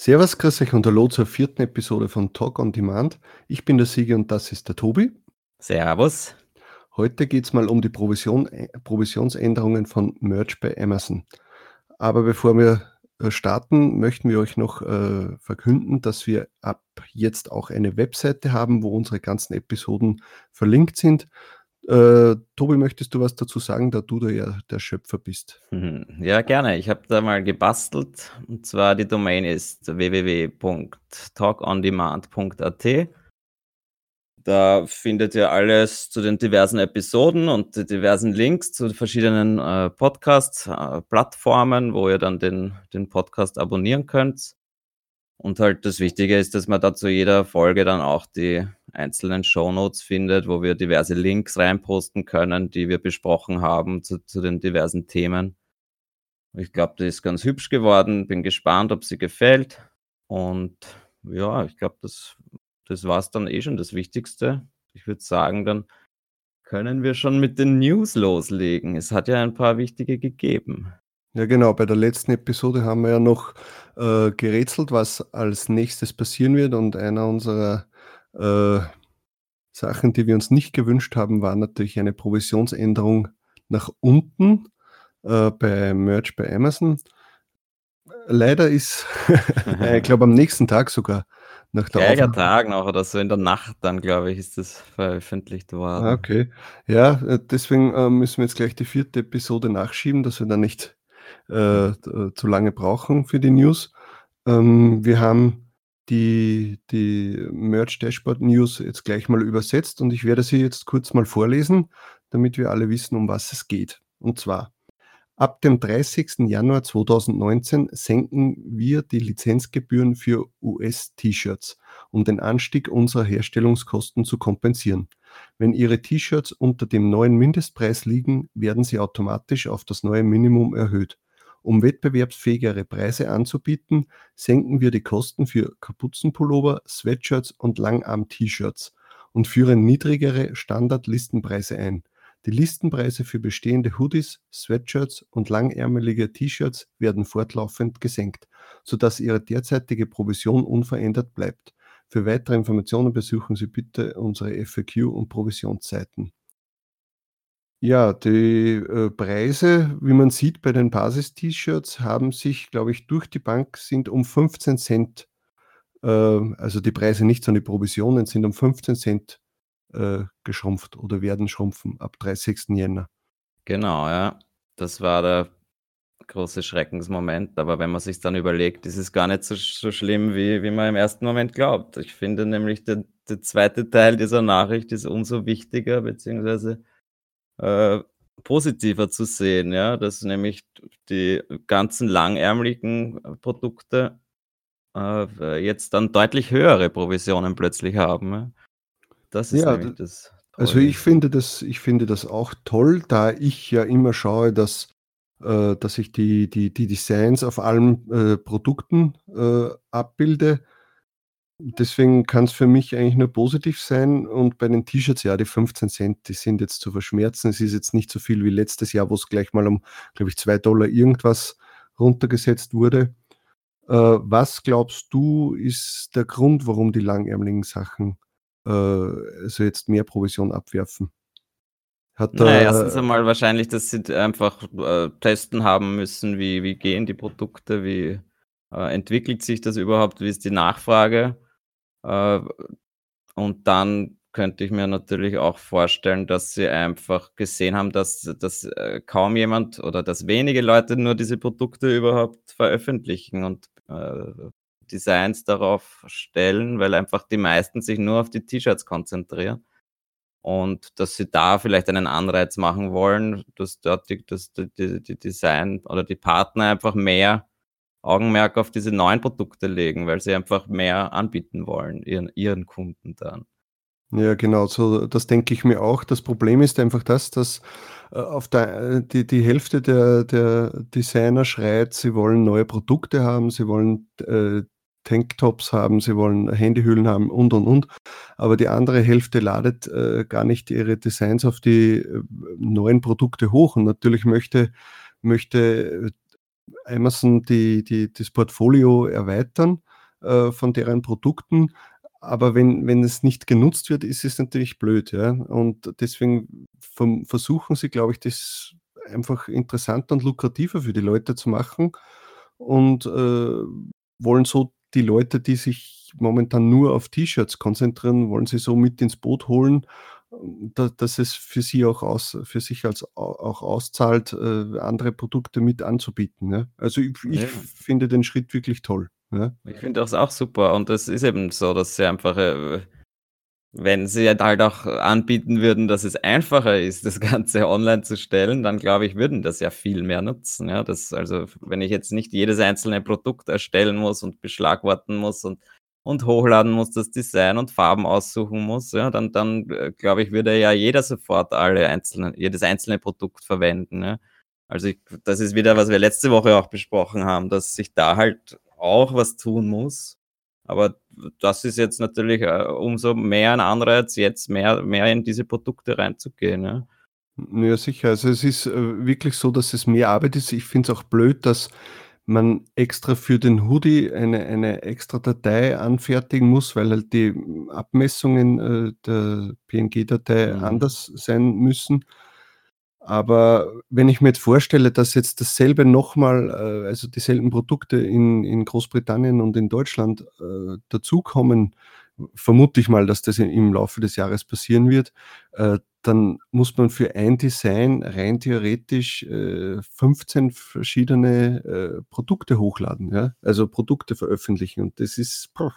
Servus, grüß euch und hallo zur vierten Episode von Talk on Demand. Ich bin der Sigi und das ist der Tobi. Servus. Heute geht es mal um die Provision, äh, Provisionsänderungen von Merch bei Amazon. Aber bevor wir äh, starten, möchten wir euch noch äh, verkünden, dass wir ab jetzt auch eine Webseite haben, wo unsere ganzen Episoden verlinkt sind. Äh, Tobi, möchtest du was dazu sagen, da du da ja der Schöpfer bist? Mhm. Ja, gerne. Ich habe da mal gebastelt. Und zwar die Domain ist www.talkondemand.at. Da findet ihr alles zu den diversen Episoden und die diversen Links zu verschiedenen äh, Podcast-Plattformen, äh, wo ihr dann den, den Podcast abonnieren könnt. Und halt das Wichtige ist, dass man da zu jeder Folge dann auch die einzelnen Shownotes findet, wo wir diverse Links reinposten können, die wir besprochen haben zu, zu den diversen Themen. Ich glaube, die ist ganz hübsch geworden. Bin gespannt, ob sie gefällt. Und ja, ich glaube, das, das war es dann eh schon das Wichtigste. Ich würde sagen, dann können wir schon mit den News loslegen. Es hat ja ein paar wichtige gegeben. Ja, genau. Bei der letzten Episode haben wir ja noch äh, gerätselt, was als nächstes passieren wird. Und einer unserer äh, Sachen, die wir uns nicht gewünscht haben, war natürlich eine Provisionsänderung nach unten äh, bei Merch bei Amazon. Leider ist, ich glaube, am nächsten Tag sogar nach der Gleicher Tag noch oder so in der Nacht dann, glaube ich, ist das veröffentlicht worden. Ah, okay. Ja, äh, deswegen äh, müssen wir jetzt gleich die vierte Episode nachschieben, dass wir dann nicht äh, zu lange brauchen für die News. Ähm, wir haben die, die Merch Dashboard News jetzt gleich mal übersetzt und ich werde sie jetzt kurz mal vorlesen, damit wir alle wissen, um was es geht. Und zwar, ab dem 30. Januar 2019 senken wir die Lizenzgebühren für US-T-Shirts, um den Anstieg unserer Herstellungskosten zu kompensieren. Wenn Ihre T-Shirts unter dem neuen Mindestpreis liegen, werden sie automatisch auf das neue Minimum erhöht. Um wettbewerbsfähigere Preise anzubieten, senken wir die Kosten für Kapuzenpullover, Sweatshirts und Langarm-T-Shirts und führen niedrigere Standard-Listenpreise ein. Die Listenpreise für bestehende Hoodies, Sweatshirts und langärmelige T-Shirts werden fortlaufend gesenkt, sodass Ihre derzeitige Provision unverändert bleibt. Für weitere Informationen besuchen Sie bitte unsere FAQ und Provisionsseiten. Ja, die, äh, Preise, wie man sieht bei den Basis-T-Shirts, haben sich, glaube ich, durch die Bank sind um 15 Cent, äh, also die Preise nicht, sondern die Provisionen sind um 15 Cent äh, geschrumpft oder werden schrumpfen ab 30. Jänner. Genau, ja. Das war der große Schreckensmoment. Aber wenn man sich dann überlegt, ist es gar nicht so, so schlimm, wie, wie man im ersten Moment glaubt. Ich finde nämlich, der, der zweite Teil dieser Nachricht ist umso wichtiger, beziehungsweise äh, positiver zu sehen, ja, dass nämlich die ganzen langärmeligen äh, Produkte äh, jetzt dann deutlich höhere Provisionen plötzlich haben. Ja. Das ist ja, nämlich das. Also ich finde das, ich finde das auch toll, da ich ja immer schaue, dass, äh, dass ich die, die, die Designs auf allen äh, Produkten äh, abbilde Deswegen kann es für mich eigentlich nur positiv sein. Und bei den T-Shirts, ja, die 15 Cent, die sind jetzt zu verschmerzen. Es ist jetzt nicht so viel wie letztes Jahr, wo es gleich mal um, glaube ich, 2 Dollar irgendwas runtergesetzt wurde. Äh, was glaubst du, ist der Grund, warum die langärmeligen Sachen äh, also jetzt mehr Provision abwerfen? Hat naja, erstens einmal wahrscheinlich, dass sie einfach äh, testen haben müssen, wie, wie gehen die Produkte, wie äh, entwickelt sich das überhaupt, wie ist die Nachfrage und dann könnte ich mir natürlich auch vorstellen, dass sie einfach gesehen haben, dass, dass äh, kaum jemand oder dass wenige Leute nur diese Produkte überhaupt veröffentlichen und äh, Designs darauf stellen, weil einfach die meisten sich nur auf die T-Shirts konzentrieren. Und dass sie da vielleicht einen Anreiz machen wollen, dass dort die, dass die, die, die Design oder die Partner einfach mehr Augenmerk auf diese neuen Produkte legen, weil sie einfach mehr anbieten wollen, ihren, ihren Kunden dann. Ja, genau, so das denke ich mir auch. Das Problem ist einfach das, dass äh, auf der, äh, die, die Hälfte der, der Designer schreit, sie wollen neue Produkte haben, sie wollen äh, Tanktops haben, sie wollen Handyhüllen haben und und und. Aber die andere Hälfte ladet äh, gar nicht ihre Designs auf die äh, neuen Produkte hoch. Und natürlich möchte, möchte Amazon die, die, das Portfolio erweitern. äh, von deren Produkten. Aber wenn, wenn es nicht genutzt wird, ist es natürlich blöd. Ja? Und deswegen versuchen sie, glaube ich, das einfach interessanter und lukrativer für die Leute zu machen und äh, wollen so die Leute, die sich momentan nur auf T-Shirts konzentrieren, wollen sie so mit ins Boot holen, dass es für sie auch aus, für sich als auch auszahlt, äh, andere Produkte mit anzubieten. Ja? Also ich, ich ja. finde den Schritt wirklich toll. Ja? Ich finde das auch super und es ist eben so, dass sie einfach äh, wenn sie halt auch anbieten würden, dass es einfacher ist, das Ganze online zu stellen, dann glaube ich, würden das ja viel mehr nutzen. Ja, das, also, wenn ich jetzt nicht jedes einzelne Produkt erstellen muss und beschlagworten muss und, und hochladen muss, das Design und Farben aussuchen muss, ja, dann, dann äh, glaube ich, würde ja jeder sofort alle einzelnen, jedes einzelne Produkt verwenden. Ja. Also, ich, das ist wieder, was wir letzte Woche auch besprochen haben, dass sich da halt auch was tun muss aber das ist jetzt natürlich äh, umso mehr ein Anreiz, jetzt mehr, mehr in diese Produkte reinzugehen. Ja. Ja, sicher. Also es ist äh, wirklich so, dass es mehr Arbeit ist. Ich finde es auch blöd, dass man extra für den Hoodie eine, eine extra Datei anfertigen muss, weil halt die Abmessungen äh, der PNG-Datei mhm. anders sein müssen. Aber wenn ich mir jetzt vorstelle, dass jetzt dasselbe nochmal, äh, also dieselben Produkte in, in Großbritannien und in Deutschland äh, dazukommen, vermute ich mal, dass das im Laufe des Jahres passieren wird, äh, dann muss man für ein Design rein theoretisch äh, 15 verschiedene äh, Produkte hochladen, ja? also Produkte veröffentlichen. Und das ist boah,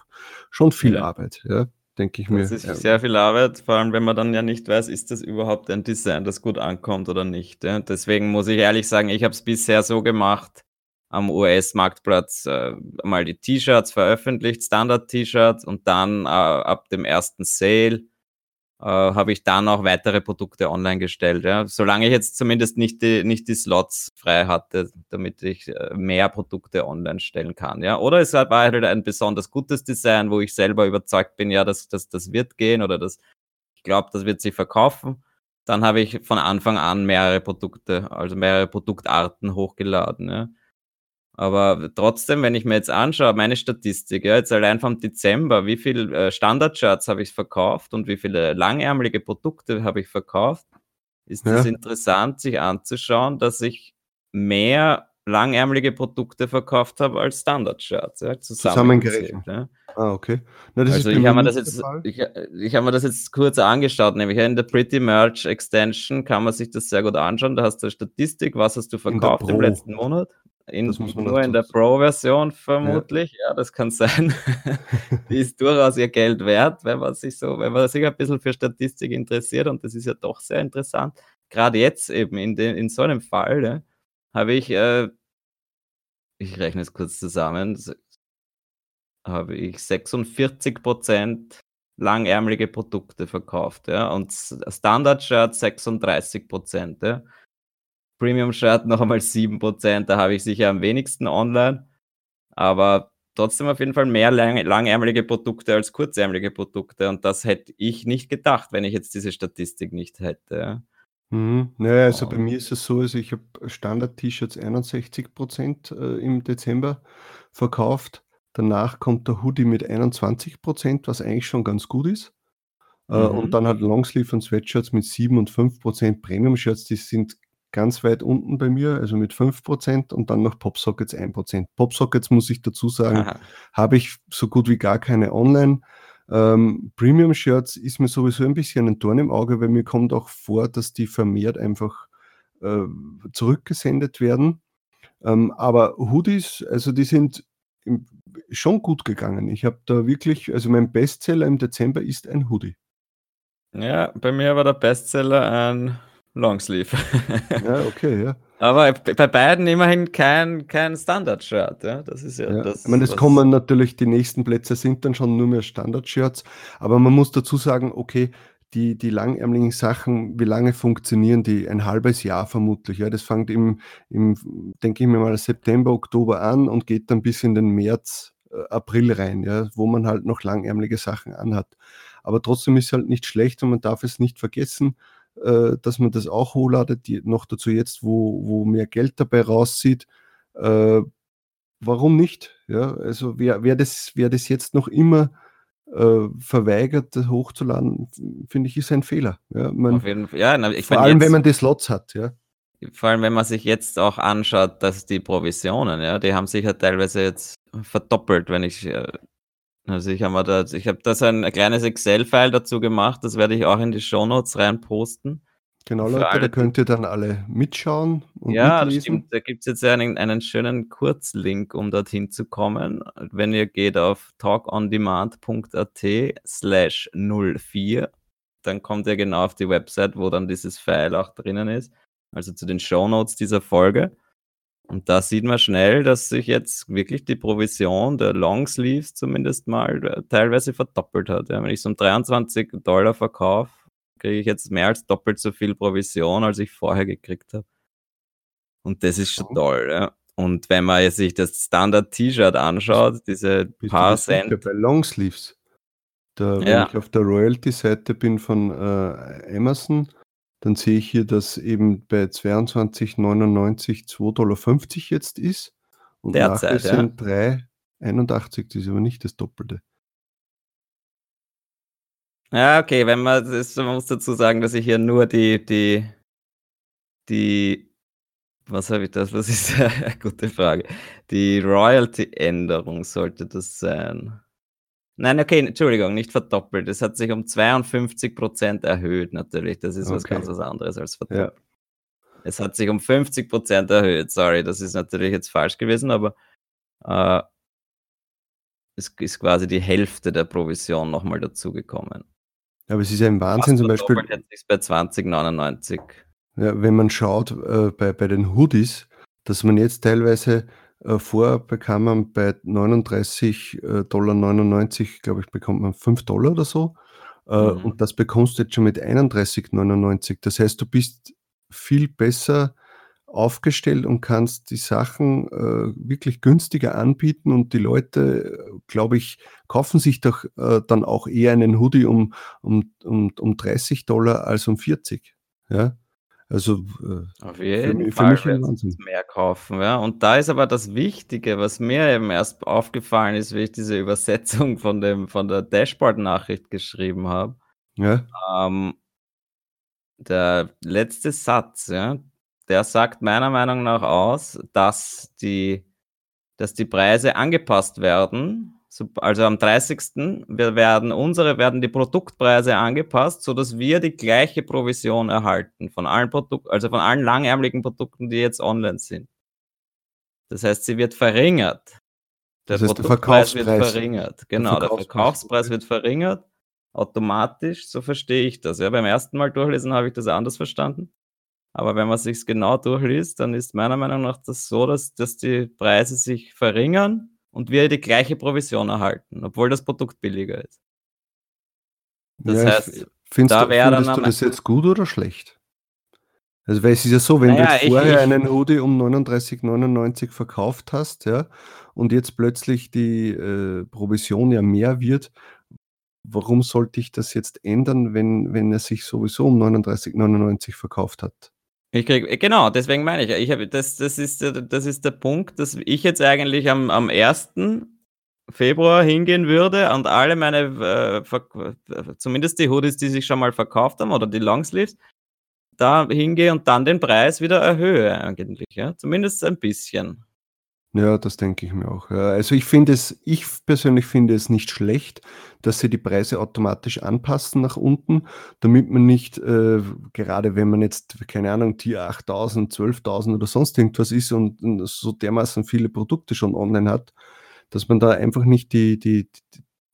schon viel ja. Arbeit. Ja? denke ich mir. Das ist sehr viel Arbeit, vor allem wenn man dann ja nicht weiß, ist das überhaupt ein Design, das gut ankommt oder nicht. Ja? Deswegen muss ich ehrlich sagen, ich habe es bisher so gemacht, am US-Marktplatz äh, mal die T-Shirts veröffentlicht, Standard-T-Shirts und dann äh, ab dem ersten Sale äh, habe ich dann auch weitere Produkte online gestellt. Ja. Solange ich jetzt zumindest nicht die, nicht die Slots frei hatte, damit ich äh, mehr Produkte online stellen kann. Ja. Oder es war halt ein besonders gutes Design, wo ich selber überzeugt bin, ja, dass das, das wird gehen oder das, ich glaube, das wird sich verkaufen. Dann habe ich von Anfang an mehrere Produkte, also mehrere Produktarten hochgeladen. Ja. Aber trotzdem, wenn ich mir jetzt anschaue, meine Statistik, ja, jetzt allein vom Dezember, wie viel äh, Standard-Shirts habe ich verkauft und wie viele langärmelige Produkte habe ich verkauft, ist es ja. interessant, sich anzuschauen, dass ich mehr langärmelige Produkte verkauft habe als Standard-Shirts. Ja, zusammengerechnet. Ja. Ah, okay. Na, also ich habe mir, das jetzt, ich, ich hab mir das jetzt kurz angeschaut, nämlich in der Pretty Merch Extension kann man sich das sehr gut anschauen. Da hast du Statistik, was hast du verkauft im letzten Monat. In, nur in der Pro-Version vermutlich, ja. ja. das kann sein. die ist durchaus ihr Geld wert, wenn man sich so, wenn man sich ein bisschen für Statistik interessiert und das ist ja doch sehr interessant. Gerade jetzt eben in, den, in so einem Fall ja, habe ich, äh, ich rechne es kurz zusammen, habe ich 46% langärmelige Produkte verkauft, ja, und Standard-Shirt 36%, ja. Premium-Shirt noch einmal 7%, da habe ich sicher am wenigsten online. Aber trotzdem auf jeden Fall mehr lang, langärmelige Produkte als kurzärmelige Produkte. Und das hätte ich nicht gedacht, wenn ich jetzt diese Statistik nicht hätte. Mhm. Naja, also bei mir ist es so, also ich habe Standard-T-Shirts 61% äh, im Dezember verkauft. Danach kommt der Hoodie mit 21%, was eigentlich schon ganz gut ist. Äh, mhm. Und dann halt Longsleeve und Sweatshirts mit 7 und 5%. Premium-Shirts, die sind ganz weit unten bei mir, also mit 5% und dann noch Popsockets 1%. Popsockets muss ich dazu sagen, habe ich so gut wie gar keine online. Ähm, Premium-Shirts ist mir sowieso ein bisschen ein Dorn im Auge, weil mir kommt auch vor, dass die vermehrt einfach äh, zurückgesendet werden. Ähm, aber Hoodies, also die sind schon gut gegangen. Ich habe da wirklich, also mein Bestseller im Dezember ist ein Hoodie. Ja, bei mir war der Bestseller ein Longsleeve. Ja, okay, ja. Aber bei beiden immerhin kein, kein Standard-Shirt. Ja? Das ist ja, ja. das. Ich meine, es kommen natürlich, die nächsten Plätze sind dann schon nur mehr Standard-Shirts, aber man muss dazu sagen, okay, die, die langärmeligen Sachen, wie lange funktionieren die? Ein halbes Jahr vermutlich. Ja, das fängt im, im denke ich mir mal, September, Oktober an und geht dann bis in den März, äh, April rein, ja, wo man halt noch langärmelige Sachen anhat. Aber trotzdem ist es halt nicht schlecht und man darf es nicht vergessen äh, dass man das auch hochladet, die, noch dazu jetzt, wo, wo mehr Geld dabei rauszieht. Äh, warum nicht? Ja, also wer, wer, das, wer das jetzt noch immer äh, verweigert, das hochzuladen, finde ich, ist ein Fehler. Ja, man, Auf jeden Fall. Ja, na, vor allem, jetzt, wenn man die Slots hat, ja. Vor allem, wenn man sich jetzt auch anschaut, dass die Provisionen, ja, die haben sich ja teilweise jetzt verdoppelt, wenn ich äh, also ich habe da, ich habe da so ein kleines Excel-File dazu gemacht, das werde ich auch in die Shownotes rein posten. Genau, Leute, alle, da könnt ihr dann alle mitschauen und ja, mitlesen. Stimmt. Da gibt es jetzt einen, einen schönen Kurzlink, um dorthin zu kommen. Wenn ihr geht auf talkondemand.at slash 04, dann kommt ihr genau auf die Website, wo dann dieses File auch drinnen ist. Also zu den Shownotes dieser Folge. Und da sieht man schnell, dass sich jetzt wirklich die Provision der Longsleeves zumindest mal äh, teilweise verdoppelt hat. Ja, wenn ich so um 23 Dollar verkaufe, kriege ich jetzt mehr als doppelt so viel Provision, als ich vorher gekriegt habe. Und das ist schon toll. Ja. Und wenn man sich das Standard-T-Shirt anschaut, diese Bist paar Cent. Bei Longsleeves. Da, wenn ja. ich auf der Royalty-Seite bin von äh, Amazon, dann sehe ich hier, dass eben bei 22,99 2,50 Dollar jetzt ist. Und Derzeit, nachher sind ja. 3,81, das ist aber nicht das Doppelte. Ja, okay, wenn man das, man muss dazu sagen, dass ich hier nur die, die, die, was habe ich das? Was ist eine gute Frage? Die Royalty-Änderung sollte das sein. Nein, okay, Entschuldigung, nicht verdoppelt. Es hat sich um 52 Prozent erhöht, natürlich. Das ist okay. was ganz was anderes als verdoppelt. Ja. Es hat sich um 50 Prozent erhöht. Sorry, das ist natürlich jetzt falsch gewesen, aber äh, es ist quasi die Hälfte der Provision nochmal dazugekommen. Aber es ist ja ein Wahnsinn, zum Beispiel. Jetzt bei 2099. Ja, wenn man schaut äh, bei, bei den Hoodies, dass man jetzt teilweise äh, vorher bekam man bei 39,99 äh, Dollar, glaube ich, bekommt man 5 Dollar oder so. Äh, mhm. Und das bekommst du jetzt schon mit 31,99. Das heißt, du bist viel besser aufgestellt und kannst die Sachen äh, wirklich günstiger anbieten und die Leute, glaube ich, kaufen sich doch äh, dann auch eher einen Hoodie um, um, um, um 30 Dollar als um 40. Ja? Also äh, Auf jeden für, Fall für mich mehr kaufen, ja. Und da ist aber das Wichtige, was mir eben erst aufgefallen ist, wie ich diese Übersetzung von dem von der Dashboard-Nachricht geschrieben habe. Ja. Ähm, der letzte Satz, ja, der sagt meiner Meinung nach aus, dass die, dass die Preise angepasst werden also am 30. Wir werden unsere werden die Produktpreise angepasst, sodass wir die gleiche Provision erhalten von allen Produkten, also von allen langärmeligen Produkten, die jetzt online sind. Das heißt, sie wird verringert. Der das heißt, Produktpreis wird verringert. Genau, der Verkaufspreis, der Verkaufspreis wird verringert automatisch, so verstehe ich das. Ja, beim ersten Mal durchlesen habe ich das anders verstanden. Aber wenn man sich genau durchliest, dann ist meiner Meinung nach das so, dass, dass die Preise sich verringern und wir die gleiche Provision erhalten, obwohl das Produkt billiger ist. Das ja, heißt, findest da wäre dann. du das jetzt gut oder schlecht? Also, weil es ist ja so, wenn naja, du vorher ich, einen Hoodie um 39,99 verkauft hast, ja, und jetzt plötzlich die äh, Provision ja mehr wird, warum sollte ich das jetzt ändern, wenn, wenn er sich sowieso um 39,99 verkauft hat? Ich krieg, genau, deswegen meine ich, ich habe, das, das, ist, das ist der Punkt, dass ich jetzt eigentlich am, am 1. Februar hingehen würde und alle meine, äh, zumindest die Hoodies, die sich schon mal verkauft haben oder die Longsleeves, da hingehe und dann den Preis wieder erhöhe eigentlich, ja, zumindest ein bisschen. Ja, das denke ich mir auch. Also ich finde es, ich persönlich finde es nicht schlecht, dass sie die Preise automatisch anpassen nach unten, damit man nicht, äh, gerade wenn man jetzt, keine Ahnung, Tier 8000, 12.000 oder sonst irgendwas ist und, und so dermaßen viele Produkte schon online hat, dass man da einfach nicht die, die,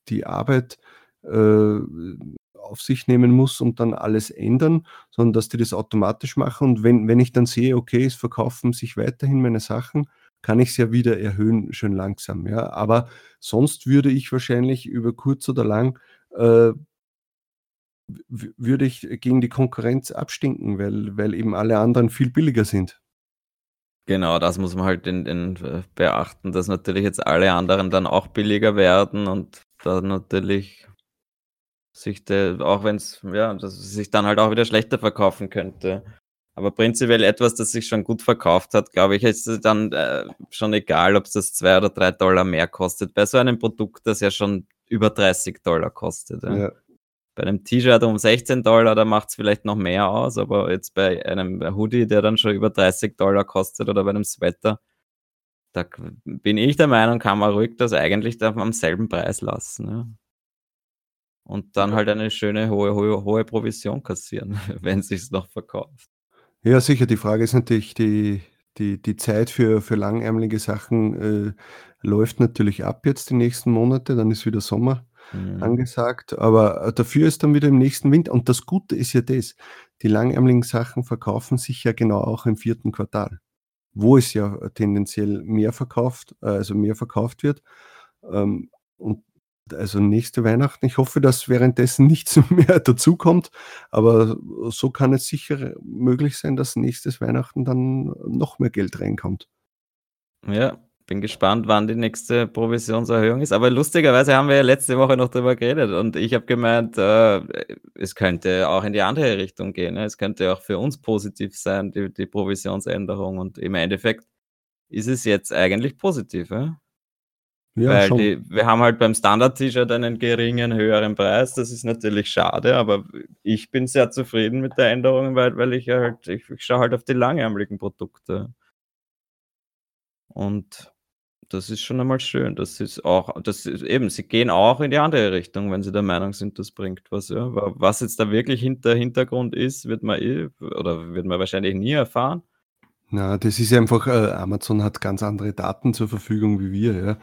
die Arbeit äh, auf sich nehmen muss und dann alles ändern, sondern dass die das automatisch machen. Und wenn, wenn ich dann sehe, okay, es verkaufen sich weiterhin meine Sachen, kann ich es ja wieder erhöhen, schön langsam. Ja. Aber sonst würde ich wahrscheinlich über kurz oder lang äh, würde ich gegen die Konkurrenz abstinken, weil, weil eben alle anderen viel billiger sind. Genau, das muss man halt in, in äh, beachten, dass natürlich jetzt alle anderen dann auch billiger werden und da natürlich sich der, auch wenn es, ja, dass sich dann halt auch wieder schlechter verkaufen könnte. Aber prinzipiell etwas, das sich schon gut verkauft hat, glaube ich, ist es dann äh, schon egal, ob es das zwei oder drei Dollar mehr kostet. Bei so einem Produkt, das ja schon über 30 Dollar kostet. Ja. Ja. Bei einem T-Shirt um 16 Dollar, da macht es vielleicht noch mehr aus, aber jetzt bei einem Hoodie, der dann schon über 30 Dollar kostet oder bei einem Sweater, da bin ich der Meinung, kann man ruhig das eigentlich am selben Preis lassen. Ja. Und dann halt eine schöne hohe, hohe, hohe Provision kassieren, wenn es sich noch verkauft. Ja, sicher. Die Frage ist natürlich, die, die, die Zeit für, für langärmelige Sachen äh, läuft natürlich ab jetzt die nächsten Monate, dann ist wieder Sommer mhm. angesagt, aber äh, dafür ist dann wieder im nächsten Winter. Und das Gute ist ja das, die langärmeligen Sachen verkaufen sich ja genau auch im vierten Quartal, wo es ja tendenziell mehr verkauft, äh, also mehr verkauft wird. Ähm, und also nächste Weihnachten. Ich hoffe, dass währenddessen nichts mehr dazukommt, aber so kann es sicher möglich sein, dass nächstes Weihnachten dann noch mehr Geld reinkommt. Ja, bin gespannt, wann die nächste Provisionserhöhung ist. Aber lustigerweise haben wir ja letzte Woche noch darüber geredet und ich habe gemeint, äh, es könnte auch in die andere Richtung gehen. Ne? Es könnte auch für uns positiv sein, die, die Provisionsänderung. Und im Endeffekt ist es jetzt eigentlich positiv. Ja? Ja, Weil die, wir haben halt beim Standard-T-Shirt einen geringen, höheren Preis. Das ist natürlich schade, aber ich bin sehr zufrieden mit der Änderung, weil, weil ich halt, ich, ich schaue halt auf die langärmeligen Produkte. Und das ist schon einmal schön. Das ist auch, das ist eben, sie gehen auch in die andere Richtung, wenn sie der Meinung sind, das bringt was. Ja. Was jetzt da wirklich hinter Hintergrund ist, wird man eh, oder wird man wahrscheinlich nie erfahren. Na, das ist einfach, äh, Amazon hat ganz andere Daten zur Verfügung wie wir, ja.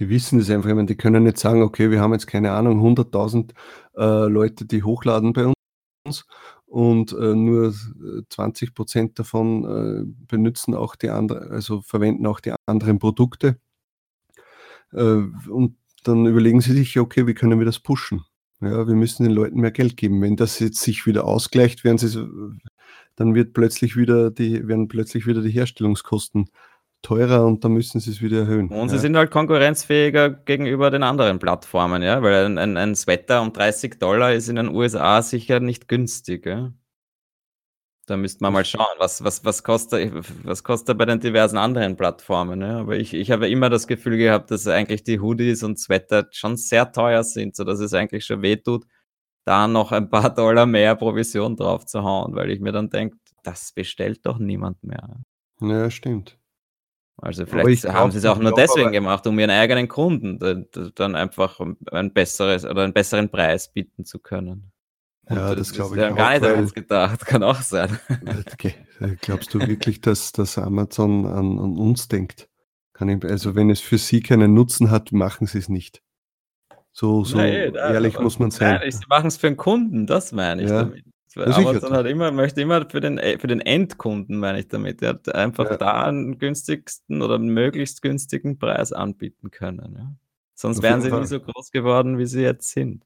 Die wissen das einfach. Ich die können nicht sagen, okay, wir haben jetzt keine Ahnung, 100.000 äh, Leute, die hochladen bei uns und äh, nur 20 Prozent davon äh, benutzen auch die anderen, also verwenden auch die anderen Produkte. Äh, und dann überlegen sie sich, okay, wie können wir das pushen? Ja, wir müssen den Leuten mehr Geld geben. Wenn das jetzt sich wieder ausgleicht, werden sie, dann wird plötzlich wieder die, werden plötzlich wieder die Herstellungskosten teurer und da müssen sie es wieder erhöhen. Und sie sind halt konkurrenzfähiger gegenüber den anderen Plattformen, ja, weil ein, ein, ein Sweater um 30 Dollar ist in den USA sicher nicht günstig. Ja? Da müsste man mal schauen, was, was, was, kostet, was kostet bei den diversen anderen Plattformen. Ja? Aber ich, ich habe immer das Gefühl gehabt, dass eigentlich die Hoodies und Sweater schon sehr teuer sind, sodass es eigentlich schon wehtut, da noch ein paar Dollar mehr Provision drauf zu hauen, weil ich mir dann denke, das bestellt doch niemand mehr. Ja, stimmt. Also vielleicht haben sie es auch nur deswegen gemacht, um ihren eigenen Kunden dann einfach ein besseres oder einen besseren Preis bieten zu können. Und ja, das, das glaube ich. auch. gar nicht an uns gedacht, kann auch sein. Okay. Glaubst du wirklich, dass, dass Amazon an, an uns denkt? Ich, also wenn es für sie keinen Nutzen hat, machen sie es nicht. So, so nein, ehrlich muss man sein. Nein, sie machen es für den Kunden, das meine ich ja. damit. Amazon hat immer, möchte immer für den, für den Endkunden, meine ich damit, er hat einfach ja. da einen günstigsten oder einen möglichst günstigen Preis anbieten können. Ja. Sonst Auf wären sie Fall. nie so groß geworden, wie sie jetzt sind.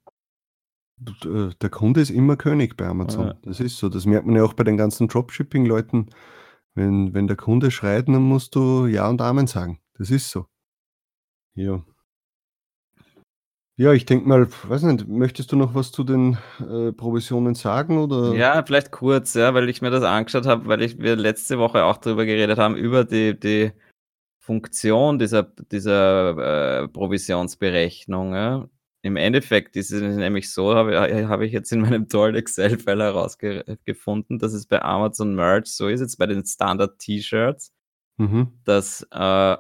Äh, der Kunde ist immer König bei Amazon. Ja. Das ist so. Das merkt man ja auch bei den ganzen Dropshipping-Leuten. Wenn, wenn der Kunde schreit, dann musst du Ja und Amen sagen. Das ist so. Ja. Ja, ich denke mal, weiß nicht, möchtest du noch was zu den äh, Provisionen sagen oder? Ja, vielleicht kurz, ja, weil ich mir das angeschaut habe, weil ich wir letzte Woche auch darüber geredet haben, über die, die Funktion dieser, dieser äh, Provisionsberechnung. Ja. Im Endeffekt ist es nämlich so, habe, habe ich jetzt in meinem tollen Excel-File herausgefunden, dass es bei Amazon Merch so ist, jetzt bei den Standard-T-Shirts, mhm. dass äh,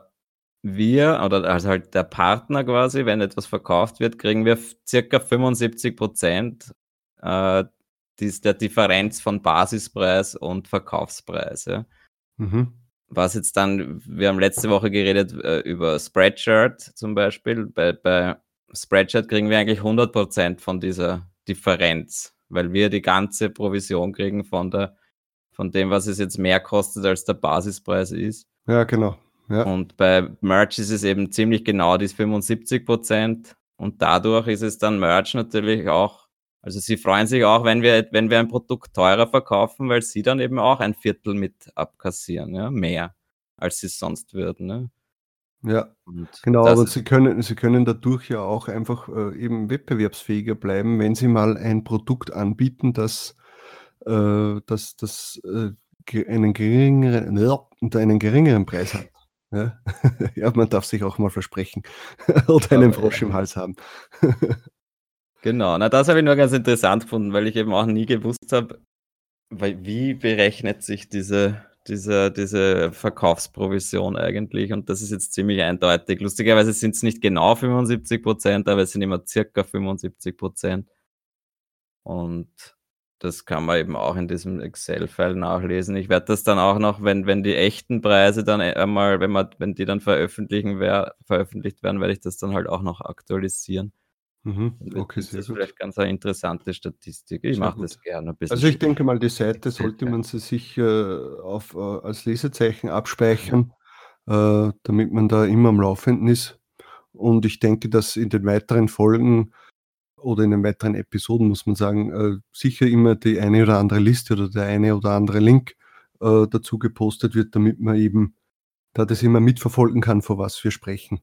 wir oder also halt der Partner quasi, wenn etwas verkauft wird, kriegen wir circa 75 Prozent äh, der Differenz von Basispreis und Verkaufspreis. Ja. Mhm. Was jetzt dann, wir haben letzte Woche geredet äh, über Spreadshirt zum Beispiel. Bei, bei Spreadshirt kriegen wir eigentlich 100 Prozent von dieser Differenz, weil wir die ganze Provision kriegen von der von dem, was es jetzt mehr kostet, als der Basispreis ist. Ja, genau. Ja. Und bei Merch ist es eben ziemlich genau die 75 Prozent. Und dadurch ist es dann Merch natürlich auch, also sie freuen sich auch, wenn wir, wenn wir ein Produkt teurer verkaufen, weil sie dann eben auch ein Viertel mit abkassieren, ja, mehr, als sie sonst würden. Ne? Ja, Und genau, aber sie können, sie können dadurch ja auch einfach äh, eben wettbewerbsfähiger bleiben, wenn sie mal ein Produkt anbieten, das, äh, das, das äh, einen geringeren einen geringeren Preis hat. Ja, ja man darf sich auch mal versprechen oder einen Frosch im Hals haben. Genau, na das habe ich nur ganz interessant gefunden, weil ich eben auch nie gewusst habe, wie berechnet sich diese diese diese Verkaufsprovision eigentlich und das ist jetzt ziemlich eindeutig. Lustigerweise sind es nicht genau 75% aber es sind immer circa 75% Und das kann man eben auch in diesem Excel-File nachlesen. Ich werde das dann auch noch, wenn wenn die echten Preise dann einmal wenn man wenn die dann veröffentlichen wer veröffentlicht werden, werde ich das dann halt auch noch aktualisieren. Mhm. Okay, Das ist gut. vielleicht ganz eine interessante Statistik. Ich mache das gerne ein bisschen Also, ich denke mal, die Seite sollte man sie sich, äh, auf äh, als Lesezeichen abspeichern, äh, damit man da immer am Laufenden ist. Und ich denke, dass in den weiteren Folgen oder in den weiteren Episoden, muss man sagen, äh, sicher immer die eine oder andere Liste oder der eine oder andere Link, äh, dazu gepostet wird, damit man eben da das immer mitverfolgen kann, vor was wir sprechen.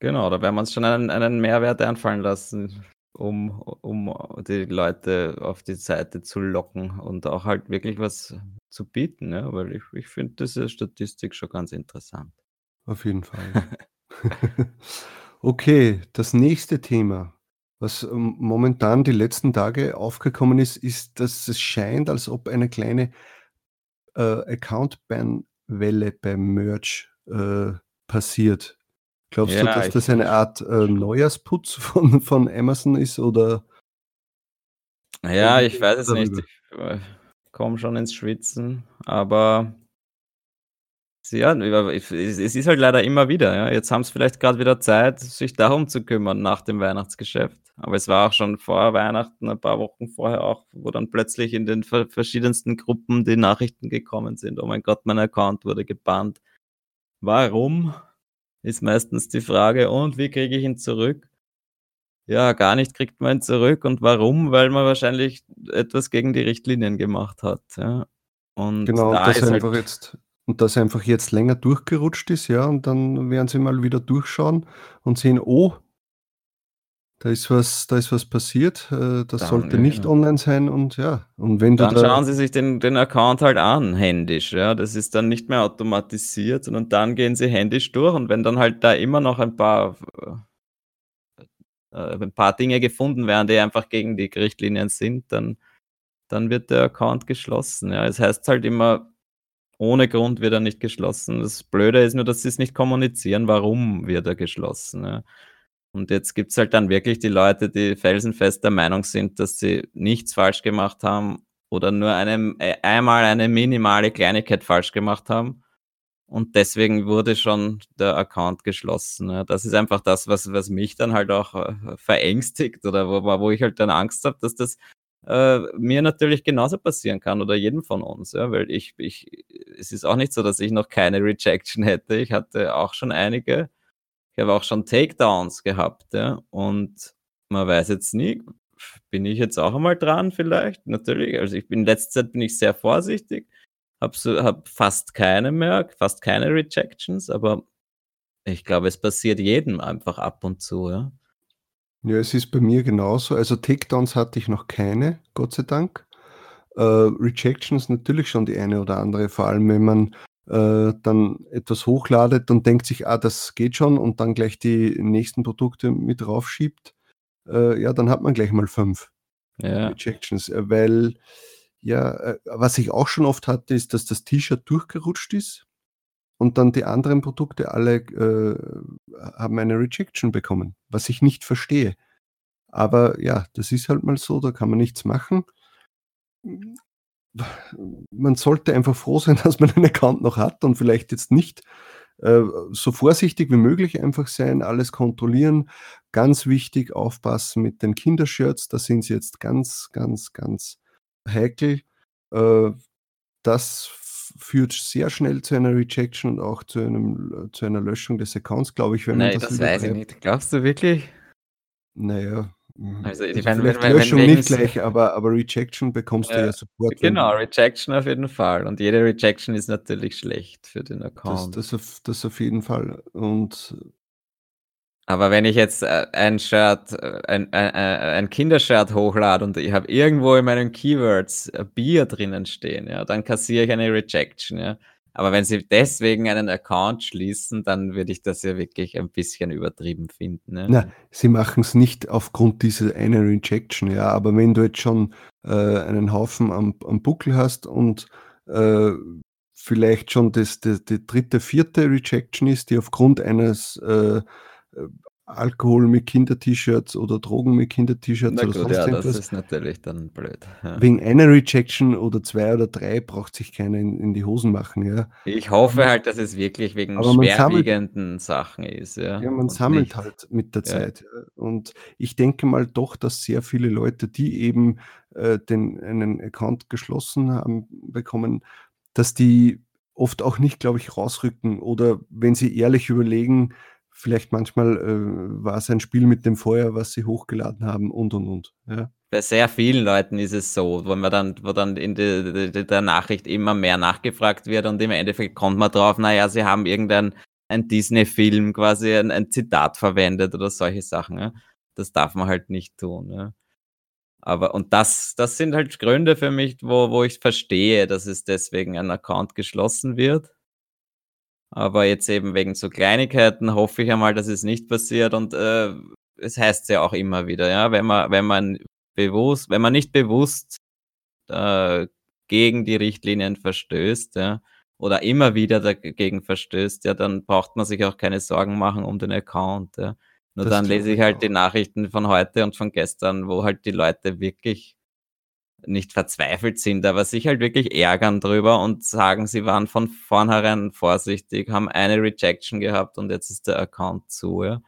Genau, da werden wir uns schon einen einen Mehrwert einfallen lassen, um um die Leute auf die Seite zu locken und auch halt wirklich was zu bieten, ja, weil ich ich finde diese Statistik schon ganz interessant. Auf jeden Fall. Okay, das nächste Thema, was, ähm, momentan die letzten Tage aufgekommen ist, ist, dass es scheint, als ob eine kleine, äh, Account-Ban-Welle beim Merch, äh, passiert. Glaubst du, Ja, dass ich das eine Art, äh, Neujahrsputz von von Amazon ist oder Ja, ich weiß es nicht. Ich, äh, komme schon ins Schwitzen, aber ja, es ist halt leider immer wieder, ja. Jetzt haben sie vielleicht grad wieder Zeit, sich darum zu kümmern nach dem Weihnachtsgeschäft. Aber es war auch schon vor Weihnachten, ein paar Wochen vorher auch, wo dann plötzlich in den ver verschiedensten Gruppen die Nachrichten gekommen sind: „Oh mein Gott, mein Account wurde gebannt.“ Warum, ist meistens die Frage. Und wie kriege ich ihn zurück? Ja, gar nicht kriegt man ihn zurück. Und warum? Weil man wahrscheinlich etwas gegen die Richtlinien gemacht hat, ja. Und Genau, da dass ist halt einfach jetzt und dass er einfach jetzt länger durchgerutscht ist, ja, und dann werden sie mal wieder durchschauen und sehen: „Oh“ „da ist was da ist was passiert, äh, das Dann sollte ja, nicht genau. online sein“ und ja, und wenn du Dann da schauen sie sich den den Account halt an, händisch, ja. Das ist dann nicht mehr automatisiert, sondern dann gehen sie händisch durch und wenn dann halt da immer noch ein paar äh, ein paar Dinge gefunden werden, die einfach gegen die Richtlinien sind, dann dann wird der Account geschlossen, ja. Es heißt halt immer, ohne Grund wird er nicht geschlossen. Das Blöde ist nur, dass sie's nicht kommunizieren, warum wird er geschlossen, ja. Und jetzt gibt's halt dann wirklich die Leute, die felsenfest der Meinung sind, dass sie nichts falsch gemacht haben oder nur einem äh, einmal eine minimale Kleinigkeit falsch gemacht haben. Und deswegen wurde schon der Account geschlossen, ja. Das ist einfach das, was was mich dann halt auch, äh, verängstigt oder wo wo ich halt dann Angst habe, dass das, äh, mir natürlich genauso passieren kann oder jedem von uns, ja, weil ich ich es ist auch nicht so, dass ich noch keine Rejection hätte. Ich hatte auch schon einige. Ich habe auch schon Takedowns gehabt, ja, und man weiß jetzt nie, bin ich jetzt auch einmal dran vielleicht? Natürlich, also ich bin in letzter Zeit bin ich sehr vorsichtig, habe so habe fast keine mehr, fast keine Rejections, aber ich glaube, es passiert jedem einfach ab und zu, ja. Ja, es ist bei mir genauso. Also, Takedowns hatte ich noch keine, Gott sei Dank. Äh, Rejections natürlich schon die eine oder andere, vor allem wenn man, äh, dann etwas hochladet und denkt sich: „Ah, das geht schon“ und dann gleich die nächsten Produkte mit raufschiebt. Äh, ja, dann hat man gleich mal 5 Ja. Rejections, äh, weil ja, äh, was ich auch schon oft hatte, ist, dass das T-Shirt durchgerutscht ist und dann die anderen Produkte alle, äh, haben eine Rejection bekommen, was ich nicht verstehe. Aber ja, das ist halt mal so, da kann man nichts machen. Man sollte einfach froh sein, dass man einen Account noch hat und vielleicht jetzt nicht, äh, so vorsichtig wie möglich einfach sein, alles kontrollieren. Ganz wichtig, aufpassen mit den Kindershirts, da sind sie jetzt ganz, ganz, ganz heikel. Äh, das führt sehr schnell zu einer Rejection und auch zu einem zu einer Löschung des Accounts, glaube ich, wenn man Ne, das das weiß ich nicht. Glaubst du wirklich? Na ja, hm, Also, ich also meine, wenn vielleicht wenn wenn Löschung wenn's nicht gleich, aber aber Rejection bekommst du Ja, wenn genau, Rejection auf jeden Fall. Und jede Rejection ist natürlich schlecht für den Das Account. das auf das auf jeden Fall. Und Aber wenn ich jetzt äh, ein Shirt, äh, ein, ein, ein Kindershirt hochlade und ich habe irgendwo in meinen Keywords Bier drinnen stehen, ja, dann kassiere ich eine Rejection, ja. Aber wenn sie deswegen einen Account schließen, dann würde ich das ja wirklich ein bisschen übertrieben finden. Ne? Na, sie machen es nicht aufgrund dieser einer Rejection, ja. Aber wenn du jetzt schon äh, einen Haufen am, am Buckel hast und äh, vielleicht schon das, das, die dritte, vierte Rejection ist, die aufgrund eines äh, Alkohol mit Kinder-T-Shirts oder Drogen mit Kinder-T-Shirts oder sonst ja, irgendwas. Das ist natürlich dann blöd. Ja. Wegen einer Rejection oder zwei oder drei braucht sich keiner in, in die Hosen machen, ja. Ich hoffe aber, halt, dass es wirklich wegen schwerwiegenden sammelt, Sachen ist, ja. Ja, man sammelt nicht. halt mit der ja. Zeit. Und ich denke mal doch, dass sehr viele Leute, die eben äh, den, einen Account geschlossen haben, bekommen, dass die oft auch nicht, glaube ich, rausrücken oder wenn sie ehrlich überlegen, vielleicht manchmal äh, war es ein Spiel mit dem Feuer, was sie hochgeladen haben und und und. Ja. Bei sehr vielen Leuten ist es so, wo man dann, wo dann in die, die, der Nachricht immer mehr nachgefragt wird und im Endeffekt kommt man drauf, naja, sie haben irgendein ein Disney-Film quasi ein, ein, Zitat verwendet oder solche Sachen. Ja. Das darf man halt nicht tun. Ja. Aber und das, das sind halt Gründe für mich, wo, wo ich verstehe, dass es deswegen ein Account geschlossen wird. Aber jetzt eben wegen so Kleinigkeiten hoffe ich einmal, dass es nicht passiert. Und äh, es heißt ja auch immer wieder, ja, wenn man, wenn man bewusst, wenn man nicht bewusst äh, gegen die Richtlinien verstößt, ja, oder immer wieder dagegen verstößt, ja, dann braucht man sich auch keine Sorgen machen um den Account. Ja. Nur das dann lese ich halt auch. die Nachrichten von heute und von gestern, wo halt die Leute wirklich nicht verzweifelt sind, aber sich halt wirklich ärgern drüber und sagen, sie waren von vornherein vorsichtig, haben eine Rejection gehabt und jetzt ist der Account zu, ja.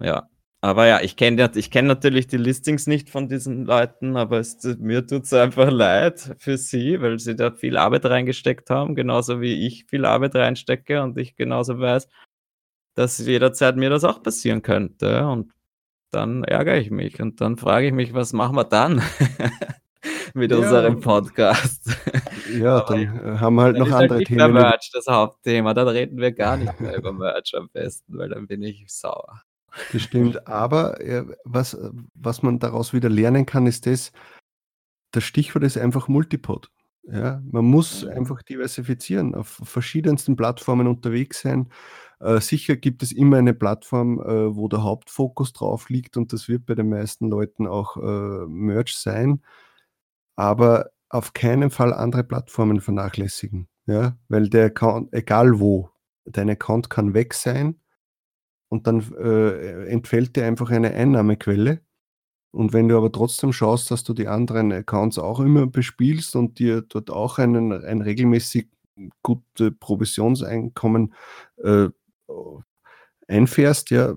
Ja. Aber ja, ich kenne ich kenn natürlich die Listings nicht von diesen Leuten, aber es, mir tut es einfach leid für sie, weil sie da viel Arbeit reingesteckt haben, genauso wie ich viel Arbeit reinstecke und ich genauso weiß, dass jederzeit mir das auch passieren könnte. Und dann ärgere ich mich und dann frage ich mich, was machen wir dann mit ja. unserem Podcast? Ja, dann äh, haben wir halt noch andere halt Themen. Merch das Hauptthema, dann reden wir gar nicht mehr über Merch am besten, weil dann bin ich sauer. Das stimmt, aber äh, was, was man daraus wieder lernen kann, ist das, das Stichwort ist einfach Multipod. Ja, man muss mhm. einfach diversifizieren, auf verschiedensten Plattformen unterwegs sein äh, sicher gibt es immer eine Plattform, äh, wo der Hauptfokus drauf liegt und das wird bei den meisten Leuten auch äh, Merch sein, aber auf keinen Fall andere Plattformen vernachlässigen, ja, weil der Account, egal wo, dein Account kann weg sein und dann äh, entfällt dir einfach eine Einnahmequelle. Und wenn du aber trotzdem schaust, dass du die anderen Accounts auch immer bespielst und dir dort auch einen, ein regelmäßig gutes Provisionseinkommen äh, einfährst, ja,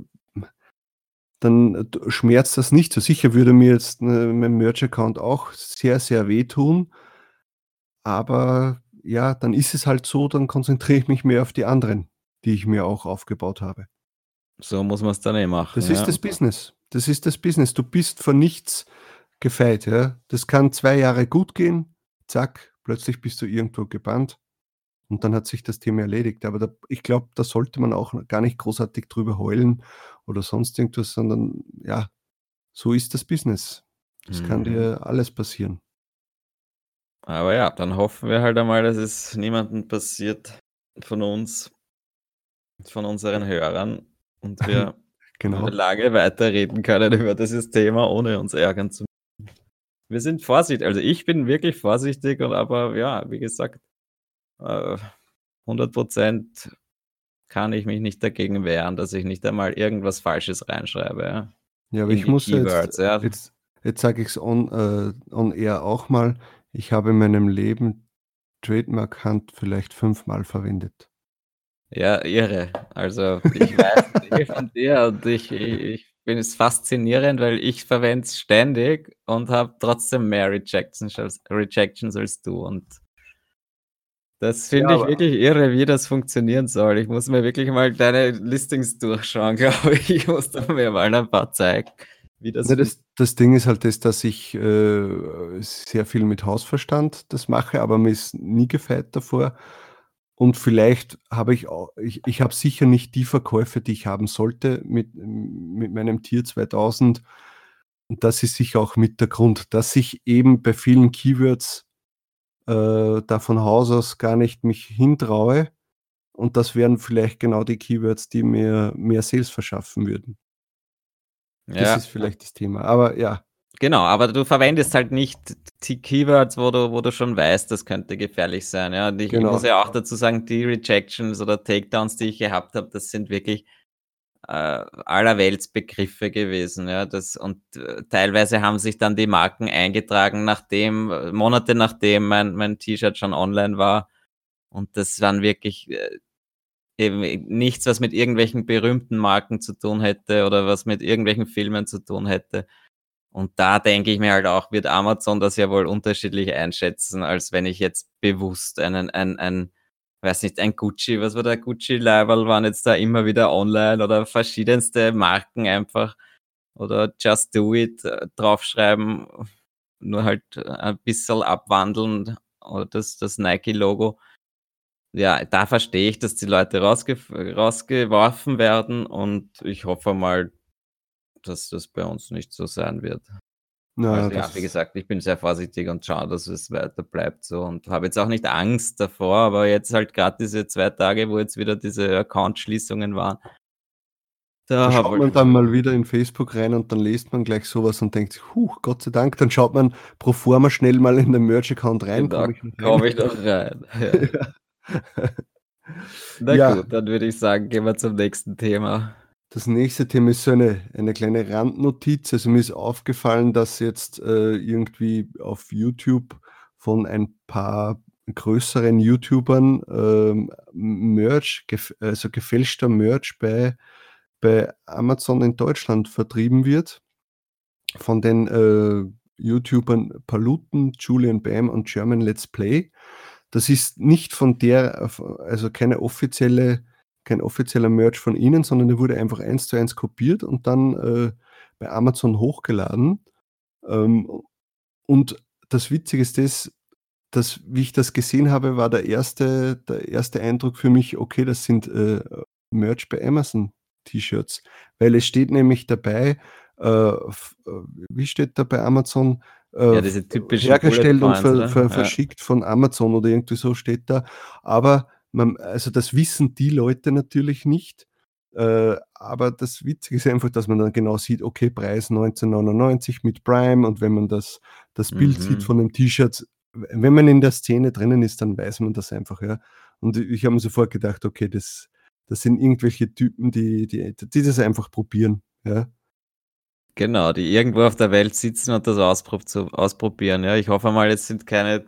dann schmerzt das nicht so. Sicher würde mir jetzt äh, mein Merch-Account auch sehr, sehr wehtun. Aber ja, dann ist es halt so, dann konzentriere ich mich mehr auf die anderen, die ich mir auch aufgebaut habe. So muss man es dann eh machen. Das ja. ist das Business. Das ist das Business. Du bist vor nichts gefeit. Ja? Das kann zwei Jahre gut gehen, zack, plötzlich bist du irgendwo gebannt. Und dann hat sich das Thema erledigt. Aber da, ich glaube, da sollte man auch gar nicht großartig drüber heulen oder sonst irgendwas, sondern ja, so ist das Business. Das mhm. kann dir alles passieren. Aber ja, dann hoffen wir halt einmal, dass es niemandem passiert von uns, von unseren Hörern und wir genau. lange weiterreden können über dieses Thema, ohne uns ärgern zu müssen. Wir sind vorsichtig, also ich bin wirklich vorsichtig und aber ja, wie gesagt, 100 Prozent kann ich mich nicht dagegen wehren, dass ich nicht einmal irgendwas Falsches reinschreibe. Ja, ja aber ich muss Keywords, jetzt, ja. jetzt, jetzt sage ich es on, äh, on air auch mal, ich habe in meinem Leben Trademark Hunt vielleicht fünfmal verwendet. Ja, irre. Also ich weiß von dir und ich, ich bin es faszinierend, weil ich verwende es ständig und habe trotzdem mehr Rejections als, Rejections als du. Und das finde ja, ich wirklich irre, wie das funktionieren soll. Ich muss mir wirklich mal deine Listings durchschauen, glaube ich. Ich muss da mir mal ein paar zeigen, wie das. Ja, das, das, Ding ist halt das, dass ich äh, sehr viel mit Hausverstand das mache, aber mir ist nie gefeit davor. und vielleicht habe ich auch, ich, ich habe sicher nicht die Verkäufe, die ich haben sollte mit, mit meinem Tier 2000. Und das ist sicher auch mit der Grund, dass ich eben bei vielen Keywords äh, da von Haus aus gar nicht mich hintraue. Und das wären vielleicht genau die Keywords, die mir mehr Sales verschaffen würden. Das ja. ist vielleicht das Thema. Aber ja, Genau, aber du verwendest halt nicht die Keywords, wo du, wo du schon weißt, das könnte gefährlich sein. Ja, und ich, genau. ich muss ja auch dazu sagen, die Rejections oder Takedowns, die ich gehabt habe, das sind wirklich äh, allerweltsbegriffe gewesen. Ja, das, und äh, teilweise haben sich dann die Marken eingetragen, nachdem, Monate nachdem mein, mein T-Shirt schon online war. Und das waren wirklich äh, eben nichts, was mit irgendwelchen berühmten Marken zu tun hätte oder was mit irgendwelchen Filmen zu tun hätte und da denke ich mir halt auch, wird Amazon das ja wohl unterschiedlich einschätzen, als wenn ich jetzt bewusst einen, ein, ein, weiß nicht, ein Gucci, was war der Gucci-Level, waren jetzt da immer wieder online oder verschiedenste Marken einfach oder Just Do It äh, draufschreiben, nur halt ein bisschen abwandeln oder das, das Nike-Logo. Ja, da verstehe ich, dass die Leute rausge rausgeworfen werden und ich hoffe mal, dass das bei uns nicht so sein wird. Naja, also, ja, wie gesagt, ich bin sehr vorsichtig und schaue, dass es weiter bleibt so und habe jetzt auch nicht Angst davor, aber jetzt halt gerade diese zwei Tage, wo jetzt wieder diese Account-Schließungen waren. Da, da schaut man dann mal wieder in Facebook rein und dann liest man gleich sowas und denkt sich, huch, Gott sei Dank, dann schaut man pro forma schnell mal in den Merch-Account rein. Da komme ich, noch rein. Ja. Na ja. gut, dann würde ich sagen, gehen wir zum nächsten Thema. Das nächste Thema ist so eine, eine kleine Randnotiz. Also mir ist aufgefallen, dass jetzt äh, irgendwie auf YouTube von ein paar größeren YouTubern ähm, Merch, gef also gefälschter Merch bei, bei Amazon in Deutschland vertrieben wird. Von den äh, YouTubern Paluten, Julian Bam und German Let's Play. Das ist nicht von der, also keine offizielle kein offizieller Merch von ihnen, sondern der wurde einfach eins zu eins kopiert und dann äh, bei Amazon hochgeladen. Ähm, und das Witzige ist das, dass, wie ich das gesehen habe, war der erste, der erste Eindruck für mich, okay, das sind äh, Merch bei Amazon T-Shirts, weil es steht nämlich dabei, äh, äh wie steht da bei Amazon? Äh, ja, diese typische hergestellt und ver, ver, verschickt von Amazon oder irgendwie so steht da. Aber man, also das wissen die Leute natürlich nicht. Äh, aber das Witzige ist einfach, dass man dann genau sieht, okay, Preis 1999 mit Prime und wenn man das, das Bild mhm. sieht von dem T-Shirt, wenn man in der Szene drinnen ist, dann weiß man das einfach, ja. Und ich habe mir sofort gedacht, okay, das, das sind irgendwelche Typen, die, die, die das einfach probieren, ja. Genau, die irgendwo auf der Welt sitzen und das ausprob zu, ausprobieren. Ja, ich hoffe mal, es sind keine,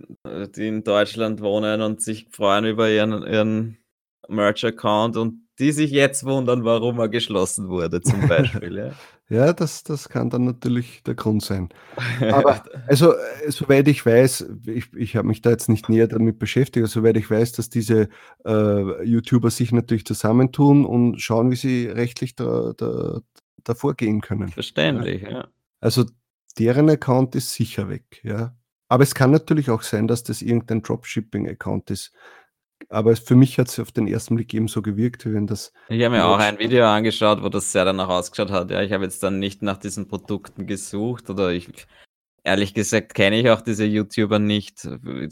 die in Deutschland wohnen und sich freuen über ihren, ihren Merch-Account und die sich jetzt wundern, warum er geschlossen wurde, zum Beispiel. ja, ja das, das kann dann natürlich der Grund sein. Aber also, äh, soweit ich weiß, ich, ich habe mich da jetzt nicht näher damit beschäftigt, aber soweit ich weiß, dass diese äh, YouTuber sich natürlich zusammentun und schauen, wie sie rechtlich da, da, davor gehen können. Verständlich, ja. Also deren Account ist sicher weg, ja. Aber es kann natürlich auch sein, dass das irgendein Dropshipping-Account ist. Aber für mich hat es auf den ersten Blick eben so gewirkt, wie wenn das. Ich habe mir auch ein Video angeschaut, wo das sehr danach ausgeschaut hat. Ja, ich habe jetzt dann nicht nach diesen Produkten gesucht oder ich, ehrlich gesagt, kenne ich auch diese YouTuber nicht.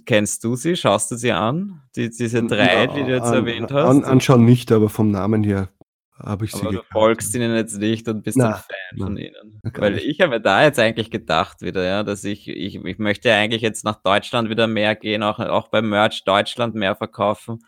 Kennst du sie? Schaust du sie an? Die, diese drei, ja, die du jetzt an, erwähnt hast? An, anschauen nicht, aber vom Namen her habe ich Aber sie du folgst ihnen jetzt nicht und bist na, ein Fan na, von ihnen. Weil nicht. ich habe da jetzt eigentlich gedacht wieder, ja, dass ich, ich, ich möchte eigentlich jetzt nach Deutschland wieder mehr gehen, auch, auch beim Merch Deutschland mehr verkaufen.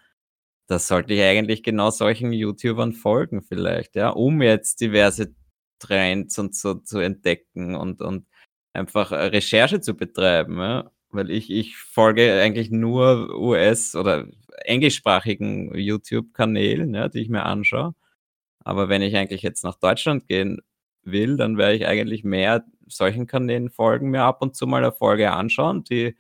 Das sollte ich eigentlich genau solchen YouTubern folgen vielleicht, ja, um jetzt diverse Trends und so zu entdecken und, und einfach Recherche zu betreiben, ja. Weil ich, ich folge eigentlich nur US- oder englischsprachigen YouTube-Kanälen, ja, die ich mir anschaue. Aber wenn ich eigentlich jetzt nach Deutschland gehen will, dann werde ich eigentlich mehr solchen Kanälen folgen, mir ab und zu mal eine Folge anschauen, die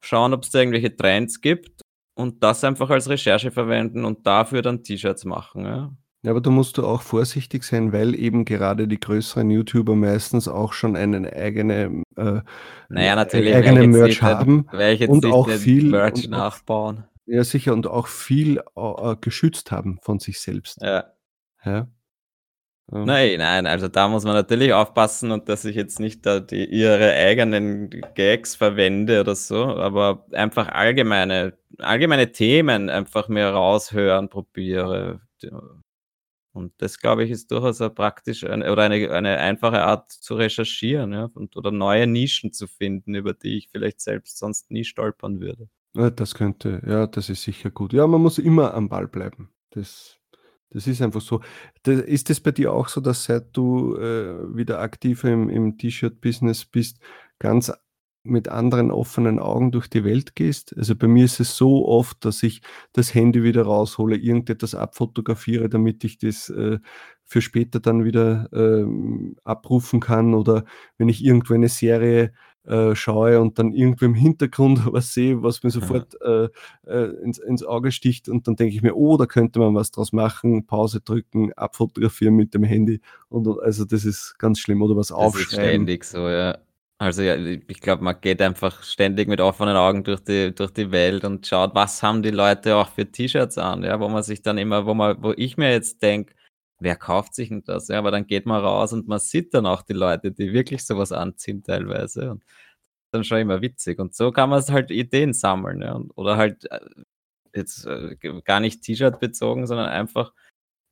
schauen, ob es da irgendwelche Trends gibt und das einfach als Recherche verwenden und dafür dann T-Shirts machen. Ja. Ja, aber da musst du auch vorsichtig sein, weil eben gerade die größeren YouTuber meistens auch schon einen eigene, äh, naja, natürlich eigene Merch haben und auch viel Merch und nachbauen. Ja, sicher und auch viel, äh, geschützt haben von sich selbst. Ja. Ja. Ähm. Nein, nein, also da muss man natürlich aufpassen und dass ich jetzt nicht da die ihre eigenen Gags verwende oder so, aber einfach allgemeine allgemeine Themen einfach mehr raushören probiere. Und das, glaube ich, ist durchaus eine oder eine eine einfache Art zu recherchieren, ja, und oder neue Nischen zu finden, über die ich vielleicht selbst sonst nie stolpern würde. Ja, das könnte ja, das ist sicher gut. Ja, man muss immer am Ball bleiben. Das das ist einfach so. Ist es bei dir auch so, dass seit du, äh, wieder aktiv im im T-Shirt-Business bist, ganz mit anderen offenen Augen durch die Welt gehst? Also, bei mir ist es so oft, dass ich das Handy wieder raushole, irgendetwas abfotografiere, damit ich das, äh, für später dann wieder, ähm, abrufen kann oder wenn ich irgendwo eine Serie, äh, schaue und dann irgendwo im Hintergrund was sehe, was mir sofort, äh, äh, ins ins Auge sticht und dann denke ich mir: „Oh, da könnte man was draus machen“, Pause drücken, abfotografieren mit dem Handy und also, das ist ganz schlimm oder was Das ist aufschreiben. ständig so, ja. Also, ja, ich glaube, man geht einfach ständig mit offenen Augen durch die durch die Welt und schaut, was haben die Leute auch für T-Shirts an, ja, wo man sich dann immer wo man wo ich mir jetzt denke: „Wer kauft sich 'n das?“ Ja, aber dann geht man raus und man sieht dann auch die Leute, die wirklich so was anziehen teilweise und dann schon immer witzig. Und so kann man's halt Ideen sammeln, ja, oder halt, äh, jetzt, äh, gar nicht T-Shirt bezogen, sondern einfach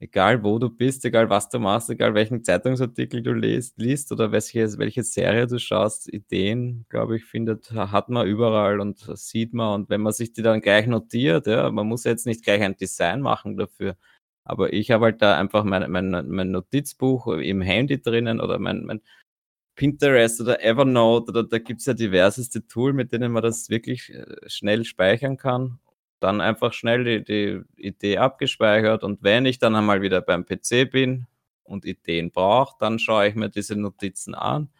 egal wo du bist, egal was du machst, egal welchen Zeitungsartikel du lest liest oder welche welche Serie du schaust, Ideen, glaube ich, findet hat man überall und sieht man. Und wenn man sich die dann gleich notiert, ja, man muss jetzt nicht gleich ein Design machen dafür. Aber ich habe halt da einfach mein mein mein Notizbuch im Handy drinnen oder mein mein Pinterest oder Evernote oder da gibt's ja diverseste Tool, mit denen man das wirklich, äh, schnell speichern kann. Dann einfach schnell die die Idee abgespeichert und wenn ich dann einmal wieder beim PC bin und Ideen brauche, dann schaue ich mir diese Notizen an.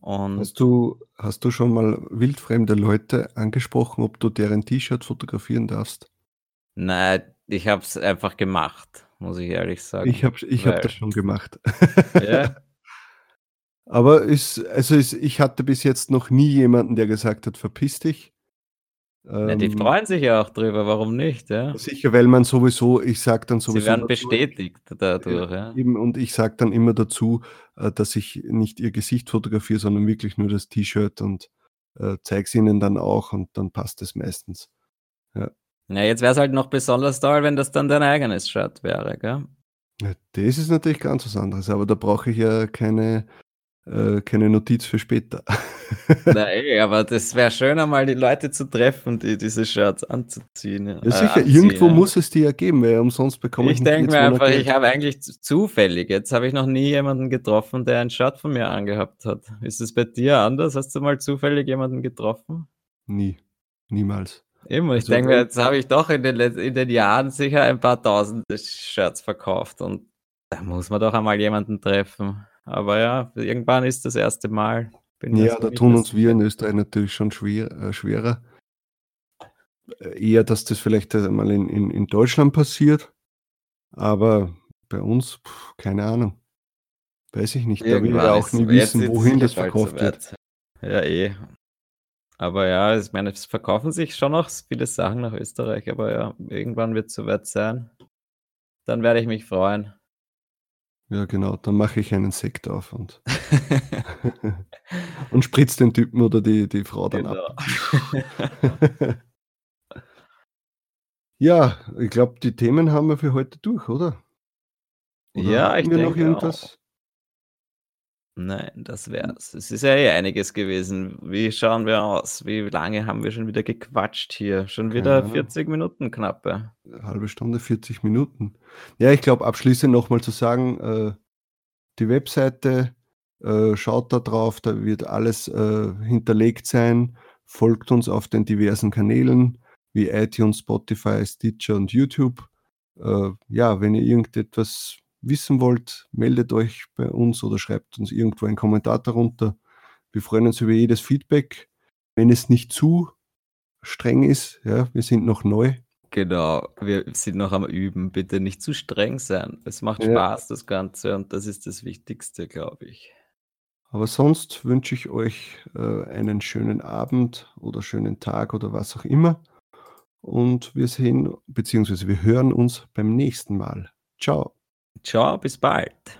Und Hast du hast du schon mal wildfremde Leute angesprochen, ob du deren T-Shirt fotografieren darfst? Nein, ich habe es einfach gemacht, muss ich ehrlich Ich sagen, habe ich habe das schon gemacht. Ja? Aber es also, es ich hatte bis jetzt noch nie jemanden, der gesagt hat: „Verpiss dich.“ Ja, die Ähm freuen sich ja auch drüber, warum nicht, ja? Sicher, weil man sowieso ich sage dann Sie sowieso werden dazu bestätigt dadurch, ja. eben und ich sage dann immer dazu, äh, dass ich nicht ihr Gesicht fotografiere, sondern wirklich nur das T-Shirt und, äh, zeige es ihnen dann auch und dann passt es meistens. Ja. Ja, jetzt wär's halt noch besonders toll, wenn das dann dein eigenes Shirt wäre, gell? Ja, das ist natürlich ganz was anderes, aber da brauche ich ja keine äh, keine Notiz für später. Na ey, aber das wäre schön, einmal die Leute zu treffen, die diese Shirts anzuziehen Ja äh, sicher, anziehen, irgendwo ja. muss es die ja geben, weil umsonst bekomme ich Ich denke mir einfach, ich Geld. habe eigentlich zufällig jetzt habe ich noch nie jemanden getroffen, der ein Shirt von mir angehabt hat. Ist es bei dir anders? Hast du mal zufällig jemanden getroffen? Nie, niemals. Und ich denke mir, jetzt habe ich doch in den in den Jahren sicher ein paar 1.000 Shirts verkauft und da muss man doch einmal jemanden treffen. Aber ja, irgendwann ist das 1. Mal. Bin Ja, da tun uns wir in Österreich natürlich schon schwer äh, schwerer. Äh, eher, dass das vielleicht einmal in in in Deutschland passiert, aber bei uns, keine Ahnung. Weiß ich nicht, da wir ja Irgendwann auch nie wissen, wohin das verkauft wird. Ja, eh. Aber ja, ich meine, es verkaufen sich schon noch viele Sachen nach Österreich, aber ja, irgendwann wird's so weit sein. Dann werde ich mich freuen. Ja, genau, dann mache ich einen Sekt auf und und spritze den Typen oder die die Frau dann ab. Genau. Ja, ich glaube, die Themen haben wir für heute durch, oder? Oder Ja, ich wir noch denke auch. Nein, das wär's. Es ist ja eh einiges gewesen. Wie schauen wir aus? Wie lange haben wir schon wieder gequatscht hier? Schon wieder Ahnung. 40 Minuten knappe. 1/2 Stunde, 40 Minuten. Ja, ich glaube, abschließend noch mal zu sagen, äh, die Webseite, äh, schaut da drauf, da wird alles, äh, hinterlegt sein. Folgt uns auf den diversen Kanälen wie iTunes, Spotify, Stitcher und YouTube. Äh, ja, wenn ihr irgendetwas wissen wollt, meldet euch bei uns oder schreibt uns irgendwo einen Kommentar darunter. Wir freuen uns über jedes Feedback, wenn es nicht zu streng ist, ja, wir sind noch neu. Genau, wir sind noch am Üben. Bitte nicht zu streng sein. Es macht Ja. Spaß, das Ganze, und das ist das Wichtigste, glaube ich. Aber sonst wünsche ich euch, äh, einen schönen Abend oder schönen Tag oder was auch immer. und wir sehen bzw. wir hören uns beim nächsten Mal. Ciao. Ciao, bis bald.